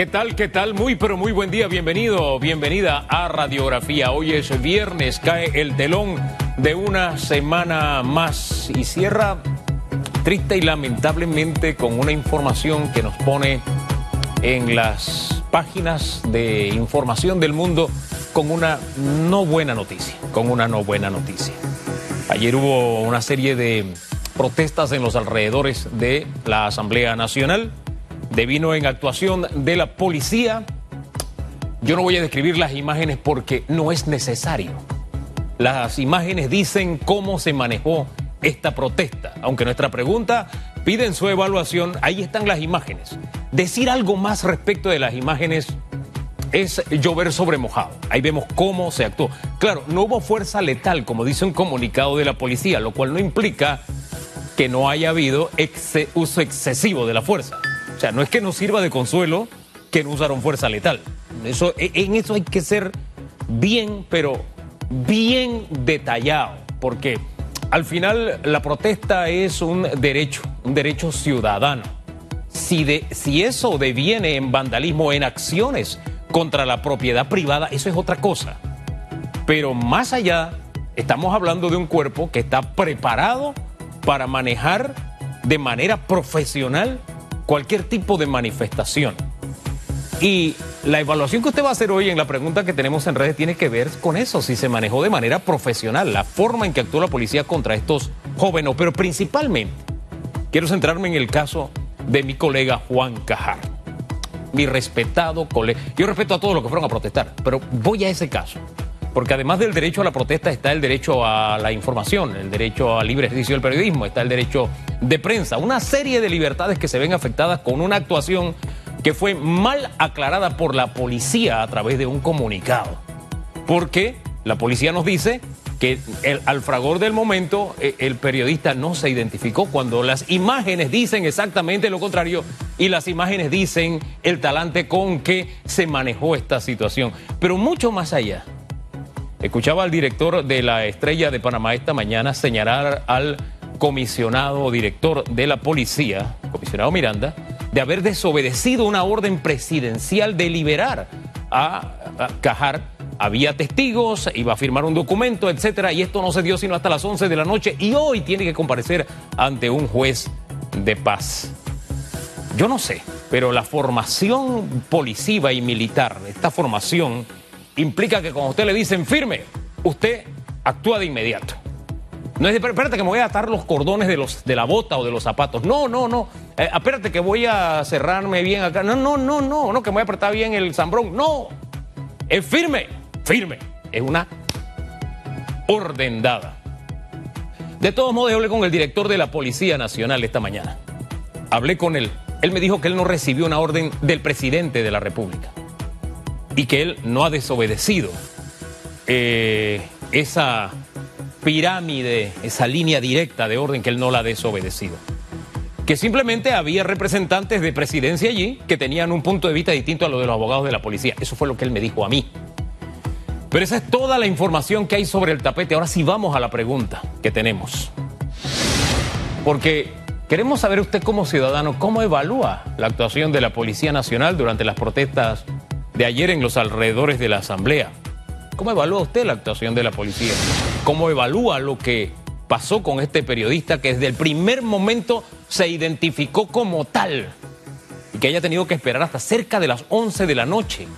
¿Qué tal? ¿Qué tal? Muy, pero muy buen día. Bienvenido, bienvenida a Radiografía. Hoy es viernes, cae el telón de una semana más y cierra triste y lamentablemente con una información que nos pone en las páginas de información del mundo con una no buena noticia, con una no buena noticia. Ayer hubo una serie de protestas en los alrededores de la Asamblea Nacional devino en actuación de la policía. Yo no voy a describir las imágenes porque no es necesario. Las imágenes dicen cómo se manejó esta protesta. Aunque nuestra pregunta pide en su evaluación, ahí están las imágenes. Decir algo más respecto de las imágenes es llover sobre mojado. Ahí vemos cómo se actuó. Claro, no hubo fuerza letal, como dice un comunicado de la policía, lo cual no implica que no haya habido uso excesivo de la fuerza. O sea, no es que nos sirva de consuelo que no usaron fuerza letal. E, en eso hay que ser bien, pero bien detallado, porque al final la protesta es un derecho, un derecho ciudadano. Si, si eso deviene en vandalismo, en acciones contra la propiedad privada, eso es otra cosa. Pero más allá, estamos hablando de un cuerpo que está preparado para manejar de manera profesional cualquier tipo de manifestación. Y la evaluación que usted va a hacer hoy en la pregunta que tenemos en redes tiene que ver con eso, si se manejó de manera profesional, la forma en que actuó la policía contra estos jóvenes, pero principalmente quiero centrarme en el caso de mi colega Juan Cajar. Mi respetado colega. Yo respeto a todos los que fueron a protestar, pero voy a ese caso porque además del derecho a la protesta está el derecho a la información, el derecho al libre ejercicio del periodismo, está el derecho de prensa, una serie de libertades que se ven afectadas con una actuación que fue mal aclarada por la policía a través de un comunicado. Porque la policía nos dice que al fragor del momento e, el periodista no se identificó cuando las imágenes dicen exactamente lo contrario y las imágenes dicen el talante con que se manejó esta situación. Pero mucho más allá, Escuchaba al director de la Estrella de Panamá esta mañana señalar al comisionado director de la policía, comisionado Miranda, de haber desobedecido una orden presidencial de liberar a, Cajar. Había testigos, iba a firmar un documento, etcétera, y esto no se dio sino hasta las 11 de la noche y hoy tiene que comparecer ante un juez de paz. Yo no sé, pero la formación policiva y militar, esta formación implica que cuando usted le dicen firme, usted actúa de inmediato. No es, espérate que me voy a atar los cordones de, los, de la bota o de los zapatos. No, no, no. Eh, espérate que voy a cerrarme bien acá. No, no, no, no, no, que me voy a apretar bien el zambrón. No. Es firme, firme. Es una orden dada. De todos modos, hablé con el director de la Policía Nacional esta mañana. Hablé con él. Él me dijo que él no recibió una orden del presidente de la República y que él no ha desobedecido eh, esa pirámide, esa línea directa de orden que él no la ha desobedecido. Que simplemente había representantes de presidencia allí que tenían un punto de vista distinto a lo de los abogados de la policía. Eso fue lo que él me dijo a mí. Pero esa es toda la información que hay sobre el tapete. Ahora sí vamos a la pregunta que tenemos. Porque queremos saber usted como ciudadano cómo evalúa la actuación de la Policía Nacional durante las protestas de ayer en los alrededores de la Asamblea. ¿Cómo evalúa usted la actuación de la policía? ¿Cómo evalúa lo que pasó con este periodista que desde el primer momento se identificó como tal y que haya tenido que esperar hasta cerca de las 11 de la noche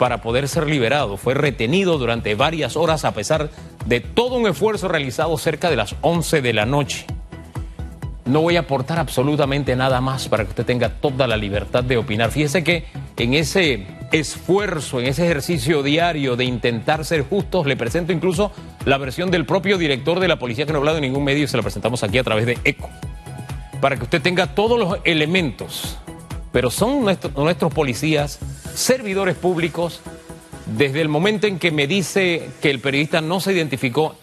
para poder ser liberado? Fue retenido durante varias horas a pesar de todo un esfuerzo realizado cerca de las 11 de la noche. No voy a aportar absolutamente nada más para que usted tenga toda la libertad de opinar. Fíjese que en ese esfuerzo, en ese ejercicio diario de intentar ser justos, le presento incluso la versión del propio director de la policía que no ha hablado en ningún medio y se la presentamos aquí a través de ECO, para que usted tenga todos los elementos. Pero son nuestros policías, servidores públicos, desde el momento en que me dice que el periodista no se identificó,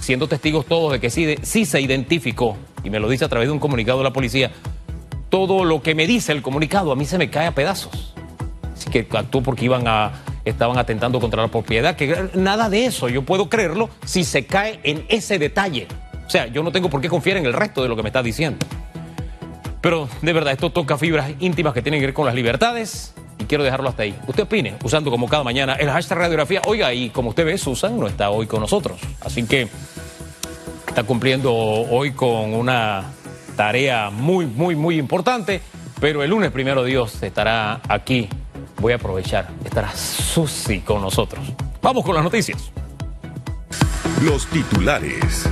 siendo testigos todos de que sí, sí se identificó, y me lo dice a través de un comunicado de la policía, todo lo que me dice el comunicado a mí se me cae a pedazos. Que actuó porque iban a, estaban atentando contra la propiedad, que nada de eso, yo puedo creerlo si se cae en ese detalle. O sea, yo no tengo por qué confiar en el resto de lo que me está diciendo. Pero de verdad, esto toca fibras íntimas que tienen que ver con las libertades y quiero dejarlo hasta ahí. Usted opine, usando como cada mañana el hashtag radiografía. Oiga, y como usted ve, Susan no está hoy con nosotros. Así que está cumpliendo hoy con una tarea muy, muy, muy importante. Pero el lunes, primero Dios, estará aquí. Voy a aprovechar. Estará Susi con nosotros. Vamos con las noticias. Los titulares.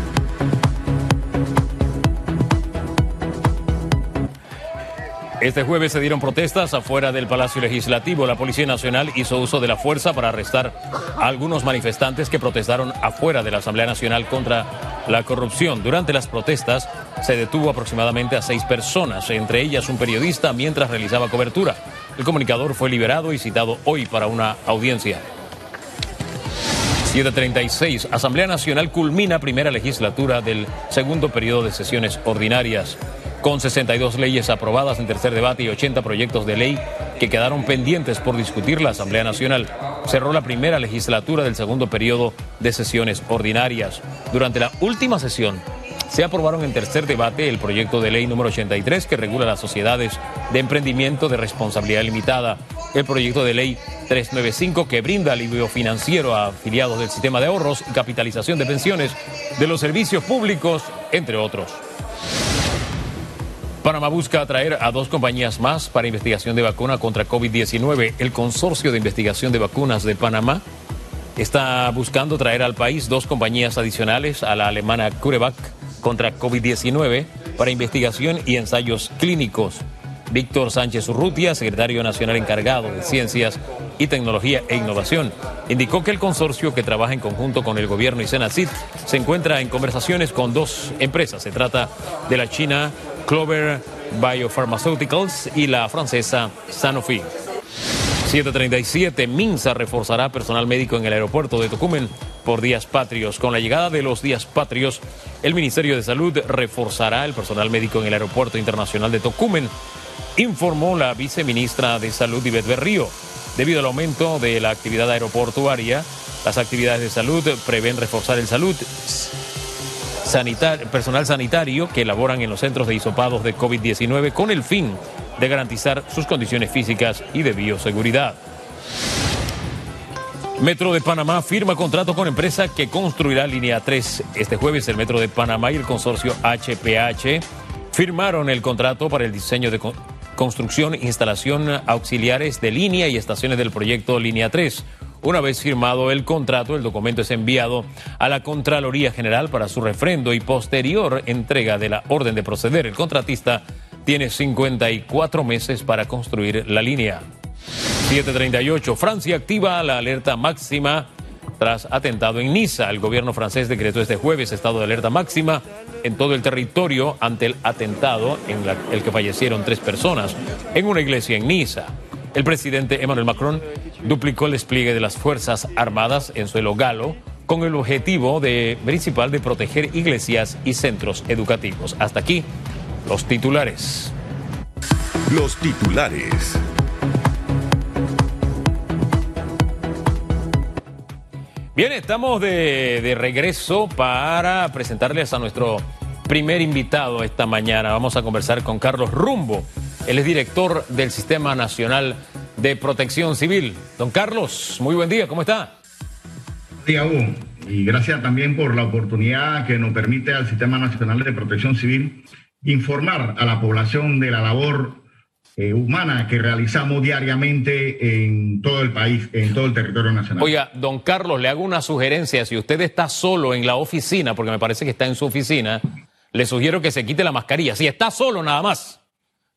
Este jueves se dieron protestas afuera del Palacio Legislativo. La Policía Nacional hizo uso de la fuerza para arrestar a algunos manifestantes que protestaron afuera de la Asamblea Nacional contra la corrupción. Durante las protestas se detuvo aproximadamente a seis personas, entre ellas un periodista, mientras realizaba cobertura. El comunicador fue liberado y citado hoy para una audiencia. 736. Asamblea Nacional culmina primera legislatura del segundo periodo de sesiones ordinarias con 62 leyes aprobadas en tercer debate y 80 proyectos de ley que quedaron pendientes por discutir la Asamblea Nacional. Cerró la primera legislatura del segundo periodo de sesiones ordinarias. Durante la última sesión, se aprobaron en tercer debate el proyecto de ley número 83 que regula las sociedades de emprendimiento de responsabilidad limitada, el proyecto de ley 395 que brinda alivio financiero a afiliados del sistema de ahorros y capitalización de pensiones de los servicios públicos, entre otros. Panamá busca atraer a dos compañías más para investigación de vacuna contra COVID-19. El Consorcio de Investigación de Vacunas de Panamá está buscando traer al país dos compañías adicionales a la alemana CureVac contra COVID-19 para investigación y ensayos clínicos. Víctor Sánchez Urrutia, secretario nacional encargado de Ciencias y Tecnología e Innovación, indicó que el consorcio que trabaja en conjunto con el gobierno y Senacid se encuentra en conversaciones con dos empresas. Se trata de la China Clover Biopharmaceuticals y la francesa Sanofi. 737, Minsa reforzará personal médico en el aeropuerto de Tocumen por días patrios. Con la llegada de los días patrios, el Ministerio de Salud reforzará el personal médico en el aeropuerto internacional de Tocumen, informó la viceministra de Salud, Ivette Berrío. Debido al aumento de la actividad aeroportuaria, las actividades de salud prevén reforzar el salud personal sanitario que laboran en los centros de hisopados de COVID-19 con el fin de garantizar sus condiciones físicas y de bioseguridad. Metro de Panamá firma contrato con empresa que construirá línea 3. Este jueves el Metro de Panamá y el consorcio HPH firmaron el contrato para el diseño de construcción e instalación auxiliares de línea y estaciones del proyecto Línea 3 una vez firmado el contrato, el documento es enviado a la Contraloría General para su refrendo y posterior entrega de la orden de proceder. El contratista tiene 54 meses para construir la línea. 738. Francia activa la alerta máxima tras atentado en Niza. El gobierno francés decretó este jueves estado de alerta máxima en todo el territorio ante el atentado en el que fallecieron tres personas en una iglesia en Niza. El presidente Emmanuel Macron duplicó el despliegue de las Fuerzas Armadas en suelo galo con el objetivo principal de proteger iglesias y centros educativos. Hasta aquí los titulares. Los titulares. Bien, estamos de, de, regreso para presentarles a nuestro primer invitado esta mañana. Vamos a conversar con Carlos Rumbo. Él es director del Sistema Nacional de Protección Civil. Don Carlos, muy buen día, ¿cómo está? Buen día, Hugo. Y gracias también por la oportunidad que nos permite al Sistema Nacional de Protección Civil informar a la población de la labor eh, humana que realizamos diariamente en todo el país, en todo el territorio nacional. Oiga, don Carlos, le hago una sugerencia. Si usted está solo en la oficina, porque me parece que está en su oficina, le sugiero que se quite la mascarilla. Si está solo nada más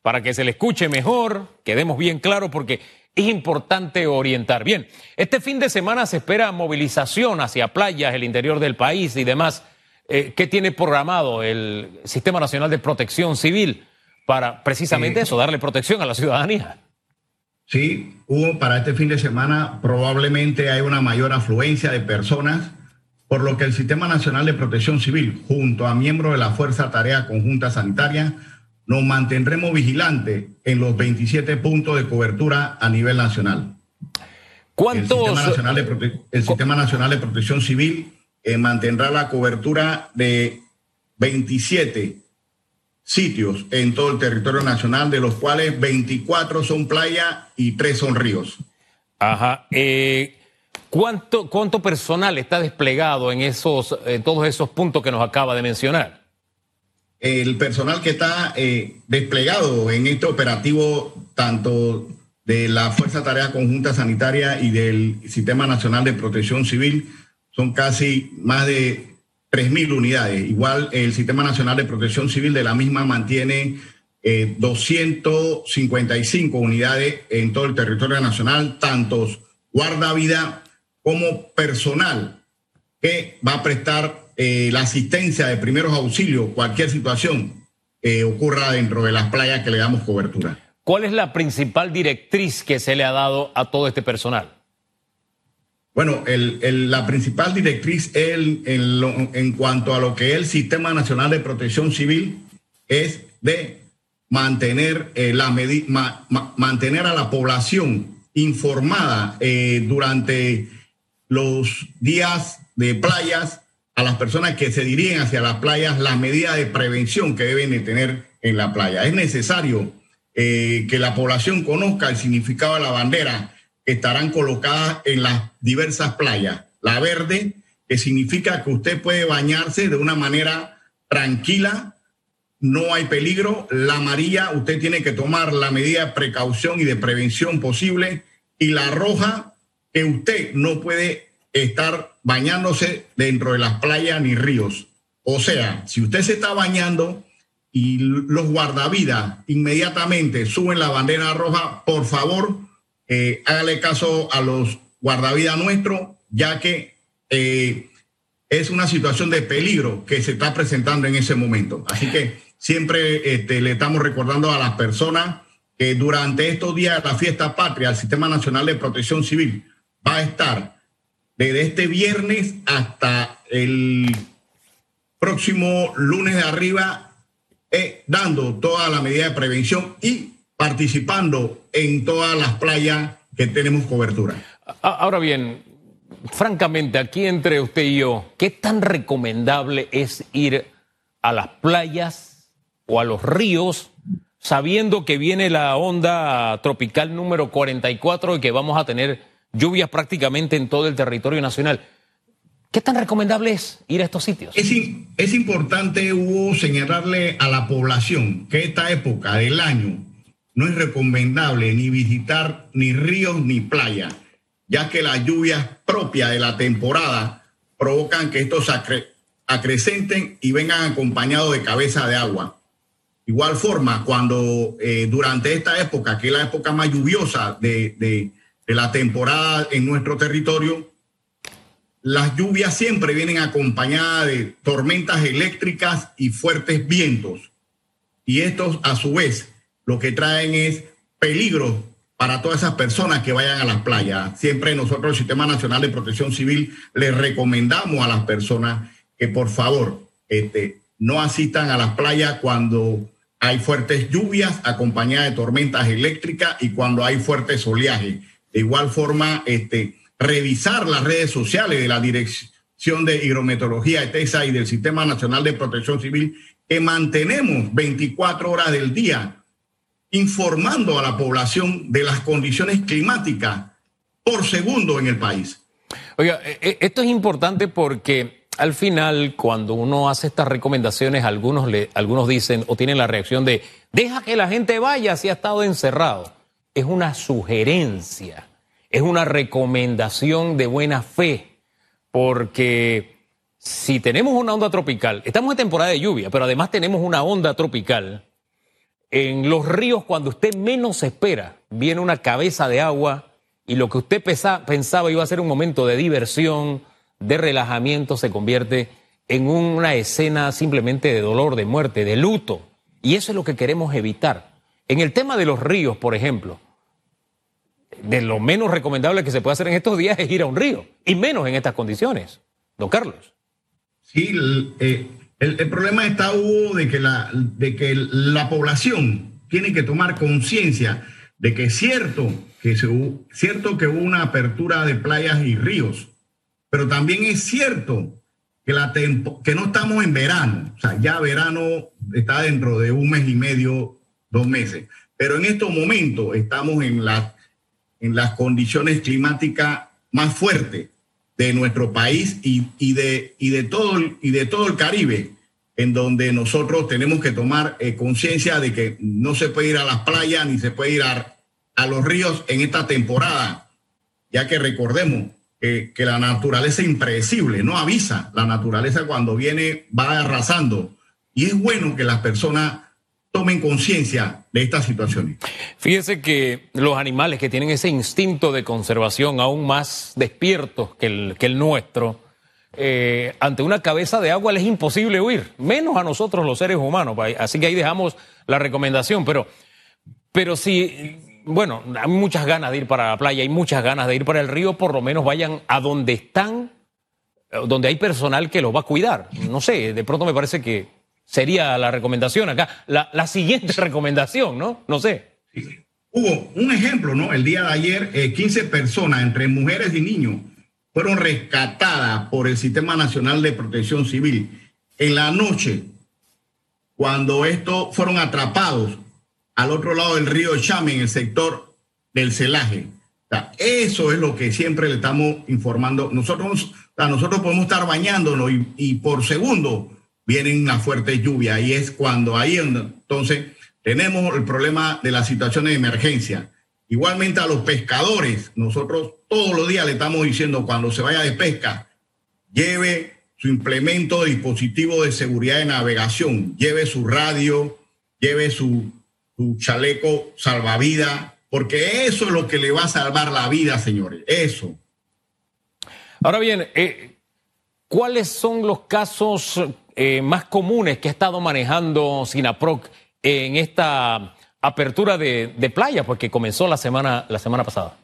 para que se le escuche mejor, quedemos bien claros porque es importante orientar. Bien, este fin de semana se espera movilización hacia playas, el interior del país y demás. Eh, ¿Qué tiene programado el Sistema Nacional de Protección Civil para precisamente eso, darle protección a la ciudadanía? Sí, hubo para este fin de semana probablemente hay una mayor afluencia de personas, por lo que el Sistema Nacional de Protección Civil, junto a miembros de la Fuerza Tarea Conjunta Sanitaria, nos mantendremos vigilantes en los 27 puntos de cobertura a nivel nacional. ¿Cuántos? El Sistema Nacional de, el Sistema Nacional de Protección Civil eh, mantendrá la cobertura de 27 sitios en todo el territorio nacional, de los cuales 24 son playa y 3 son ríos. Ajá. Eh, ¿cuánto, ¿Cuánto personal está desplegado en, esos, en todos esos puntos que nos acaba de mencionar? El personal que está eh, desplegado en este operativo, tanto de la Fuerza Tarea Conjunta Sanitaria y del Sistema Nacional de Protección Civil, son casi más de 3.000 unidades. Igual el Sistema Nacional de Protección Civil de la misma mantiene 255 eh, unidades en todo el territorio nacional, tantos guardavida como personal que va a prestar eh, la asistencia de primeros auxilios, cualquier situación que ocurra dentro de las playas que le damos cobertura. ¿Cuál es la principal directriz que se le ha dado a todo este personal? Bueno, la principal directriz en cuanto a lo que es el Sistema Nacional de Protección Civil es de mantener, eh, la mantener a la población informada eh, durante los días de playas, a las personas que se dirigen hacia las playas, las medidas de prevención que deben de tener en la playa. Es necesario eh, que la población conozca el significado de la bandera estarán colocadas en las diversas playas. La verde, que significa que usted puede bañarse de una manera tranquila, no hay peligro. La amarilla, usted tiene que tomar la medida de precaución y de prevención posible. Y la roja, que usted no puede estar bañándose dentro de las playas ni ríos. O sea, si usted se está bañando y los guardavidas inmediatamente suben la bandera roja, por favor, eh, hágale caso a los guardavidas nuestros, ya que eh, es una situación de peligro que se está presentando en ese momento. Así que Siempre este, le estamos recordando a las personas que durante estos días de la fiesta patria, el Sistema Nacional de Protección Civil va a estar desde este viernes hasta el próximo lunes de arriba, eh, dando toda la medida de prevención y participando en todas las playas que tenemos cobertura. Ahora bien, francamente, aquí entre usted y yo, ¿qué tan recomendable es ir a las playas o a los ríos, sabiendo que viene la onda tropical número 44 y que vamos a tener lluvias prácticamente en todo el territorio nacional. ¿Qué tan recomendable es ir a estos sitios? Es, es importante, Hugo, señalarle a la población que esta época del año no es recomendable ni visitar ni ríos ni playas, ya que las lluvias propias de la temporada provocan que estos acrecenten y vengan acompañados de cabeza de agua. Igual forma, cuando eh, durante esta época, que es la época más lluviosa de, la temporada en nuestro territorio, las lluvias siempre vienen acompañadas de tormentas eléctricas y fuertes vientos. Y estos, a su vez, lo que traen es peligro para todas esas personas que vayan a las playas. Siempre nosotros, el Sistema Nacional de Protección Civil, les recomendamos a las personas que por favor este, no asistan a las playas cuando hay fuertes lluvias acompañadas de tormentas eléctricas y cuando hay fuertes oleaje. De igual forma, este, revisar las redes sociales de la Dirección de Hidrometeorología de TESA y del Sistema Nacional de Protección Civil, que mantenemos 24 horas del día informando a la población de las condiciones climáticas por segundo en el país. Oiga, e, e, esto es importante porque al final, cuando uno hace estas recomendaciones, algunos, le, algunos dicen o tienen la reacción de, deja que la gente vaya si ha estado encerrado. Es una sugerencia, es una recomendación de buena fe, porque si tenemos una onda tropical, estamos en temporada de lluvia, pero además tenemos una onda tropical, en los ríos cuando usted menos espera, viene una cabeza de agua y lo que usted pensaba iba a ser un momento de diversión, de relajamiento se convierte en una escena simplemente de dolor, de muerte, de luto. Y eso es lo que queremos evitar. En el tema de los ríos, por ejemplo, de lo menos recomendable que se puede hacer en estos días es ir a un río, y menos en estas condiciones. Don Carlos. Sí, el, problema está, Hugo, de que, la, de que la población tiene que tomar conciencia de que es cierto que, se, cierto que hubo una apertura de playas y ríos, pero también es cierto que, la que no estamos en verano, o sea, ya verano está dentro de un mes y medio, dos meses, pero en estos momentos estamos en, en las condiciones climáticas más fuertes de nuestro país y, y, de, y, de todo, y de todo el Caribe, en donde nosotros tenemos que tomar eh, conciencia de que no se puede ir a las playas ni se puede ir a, a los ríos en esta temporada, ya que recordemos que, que la naturaleza es impredecible, no avisa, la naturaleza cuando viene va arrasando. Y es bueno que las personas tomen conciencia de estas situaciones. Fíjese que los animales que tienen ese instinto de conservación aún más despiertos que el, nuestro, eh, ante una cabeza de agua les es imposible huir, menos a nosotros los seres humanos. Así que ahí dejamos la recomendación. Pero, pero si, bueno, hay muchas ganas de ir para la playa, hay muchas ganas de ir para el río, por lo menos vayan a donde están, donde hay personal que los va a cuidar. No sé, de pronto me parece que sería la recomendación acá. La, siguiente recomendación, ¿no? No sé. Hubo un ejemplo, ¿no? El día de ayer, 15 eh, personas, entre mujeres y niños, fueron rescatadas por el Sistema Nacional de Protección Civil en la noche, cuando estos fueron atrapados al otro lado del río Chame, en el sector del celaje. eso es lo que siempre le estamos informando. Nosotros, nosotros podemos estar bañándonos y, y por segundo vienen una fuerte lluvia y es cuando ahí entonces tenemos el problema de la situación de emergencia. Igualmente a los pescadores, nosotros todos los días le estamos diciendo cuando se vaya de pesca, lleve su implemento de dispositivo de seguridad de navegación, lleve su radio, lleve su, su chaleco salvavidas, porque eso es lo que le va a salvar la vida, señores, eso. Ahora bien, eh, ¿cuáles son los casos eh, más comunes que ha estado manejando Sinaproc en esta apertura de, playa, porque comenzó la semana, la semana pasada?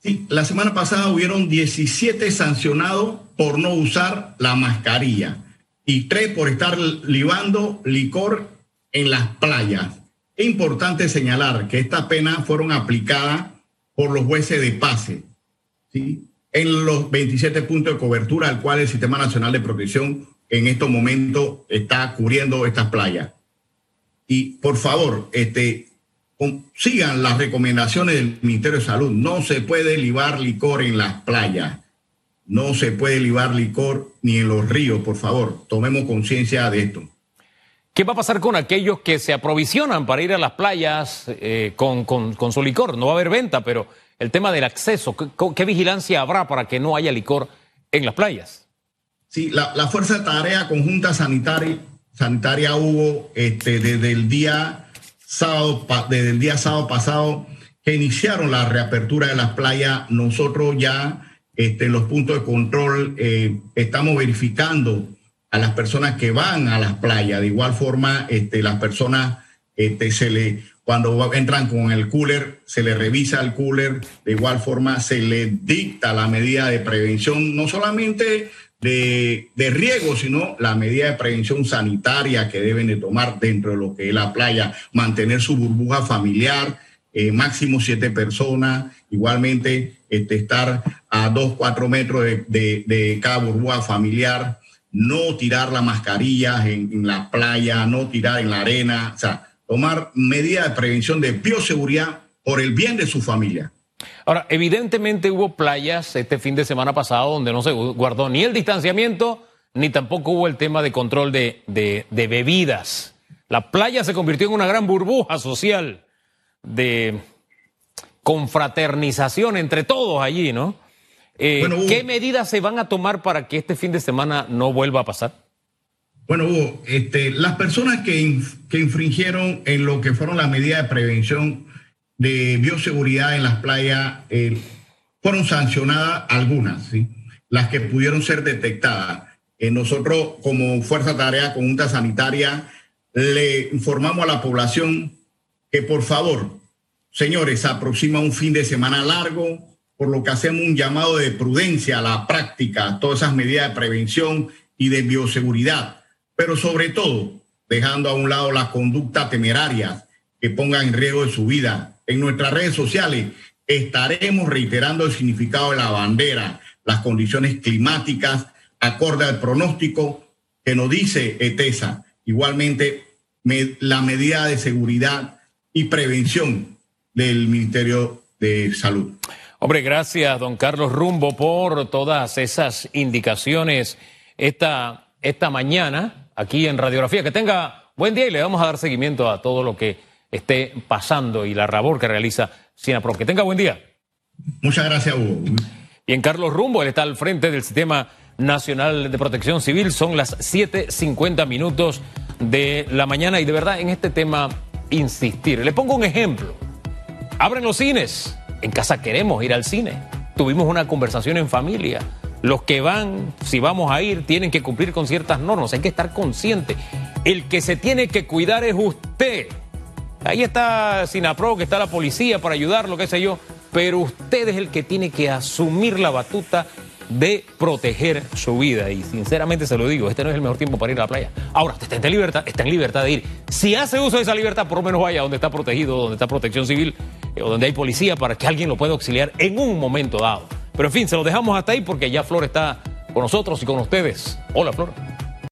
Sí, la semana pasada hubieron 17 sancionados por no usar la mascarilla y tres por estar libando licor en las playas. Es importante señalar que estas penas fueron aplicadas por los jueces de pase, ¿sí? en los 27 puntos de cobertura al cual el Sistema Nacional de Protección en estos momentos está cubriendo estas playas. Y por favor, este, sigan las recomendaciones del Ministerio de Salud. No se puede libar licor en las playas. No se puede libar licor ni en los ríos, por favor. Tomemos conciencia de esto. ¿Qué va a pasar con aquellos que se aprovisionan para ir a las playas eh, con, con, su licor? No va a haber venta, pero el tema del acceso, ¿qué, vigilancia habrá para que no haya licor en las playas? Sí, la, Fuerza de Tarea Conjunta Sanitaria, sanitaria hubo este, desde el día sábado, desde el día sábado pasado que iniciaron la reapertura de las playas. Nosotros ya este, los puntos de control eh, estamos verificando a las personas que van a las playas. De igual forma, este, las personas este, se le cuando entran con el cooler, se le revisa el cooler, de igual forma se le dicta la medida de prevención, no solamente de, de, riego, sino la medida de prevención sanitaria que deben de tomar dentro de lo que es la playa, mantener su burbuja familiar, eh, máximo siete personas, igualmente este, estar a dos, cuatro metros de, de, cada burbuja familiar, no tirar la mascarilla en, en, la playa, no tirar en la arena, o sea, tomar medidas de prevención de bioseguridad por el bien de su familia. Ahora, evidentemente hubo playas este fin de semana pasado donde no se guardó ni el distanciamiento, ni tampoco hubo el tema de control de, bebidas. La playa se convirtió en una gran burbuja social de confraternización entre todos allí, ¿no? Eh, ¿Qué medidas se van a tomar para que este fin de semana no vuelva a pasar? Bueno, Hugo, este, las personas que, que infringieron en lo que fueron las medidas de prevención de bioseguridad en las playas eh, fueron sancionadas algunas, las que pudieron ser detectadas. Eh, nosotros, como Fuerza Tarea Conjunta Sanitaria, le informamos a la población que por favor, señores, se aproxima un fin de semana largo, por lo que hacemos un llamado de prudencia a la práctica, todas esas medidas de prevención y de bioseguridad, pero sobre todo dejando a un lado las conductas temerarias que pongan en riesgo de su vida, en nuestras redes sociales estaremos reiterando el significado de la bandera, las condiciones climáticas, acorde al pronóstico que nos dice ETESA. Igualmente, la medida de seguridad y prevención del Ministerio de Salud. Hombre, gracias, don Carlos Rumbo, por todas esas indicaciones esta, esta mañana aquí en Radiografía. Que tenga buen día y le vamos a dar seguimiento a todo lo que esté pasando y la labor que realiza SINAPRO. Que tenga buen día. Muchas gracias, Hugo. Bien, Carlos Rumbo, él está al frente del Sistema Nacional de Protección Civil. Son las 7.50 minutos de la mañana y de verdad en este tema insistir. Le pongo un ejemplo. Abren los cines. En casa queremos ir al cine. Tuvimos una conversación en familia. Los que van, si vamos a ir, tienen que cumplir con ciertas normas. Hay que estar consciente. El que se tiene que cuidar es usted. Ahí está Sinapro, que está la policía para ayudar, lo que sé yo. Pero usted es el que tiene que asumir la batuta de proteger su vida. Y sinceramente se lo digo, este no es el mejor tiempo para ir a la playa. Ahora, está en libertad, está en libertad de ir. Si hace uso de esa libertad, por lo menos vaya donde está protegido, donde está protección civil eh, o donde hay policía para que alguien lo pueda auxiliar en un momento dado. Pero en fin, se lo dejamos hasta ahí porque ya Flor está con nosotros y con ustedes. Hola, Flor.